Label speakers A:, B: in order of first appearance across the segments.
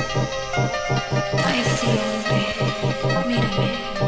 A: I see you, mírame.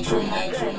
B: true, dream night, dream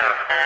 B: fire.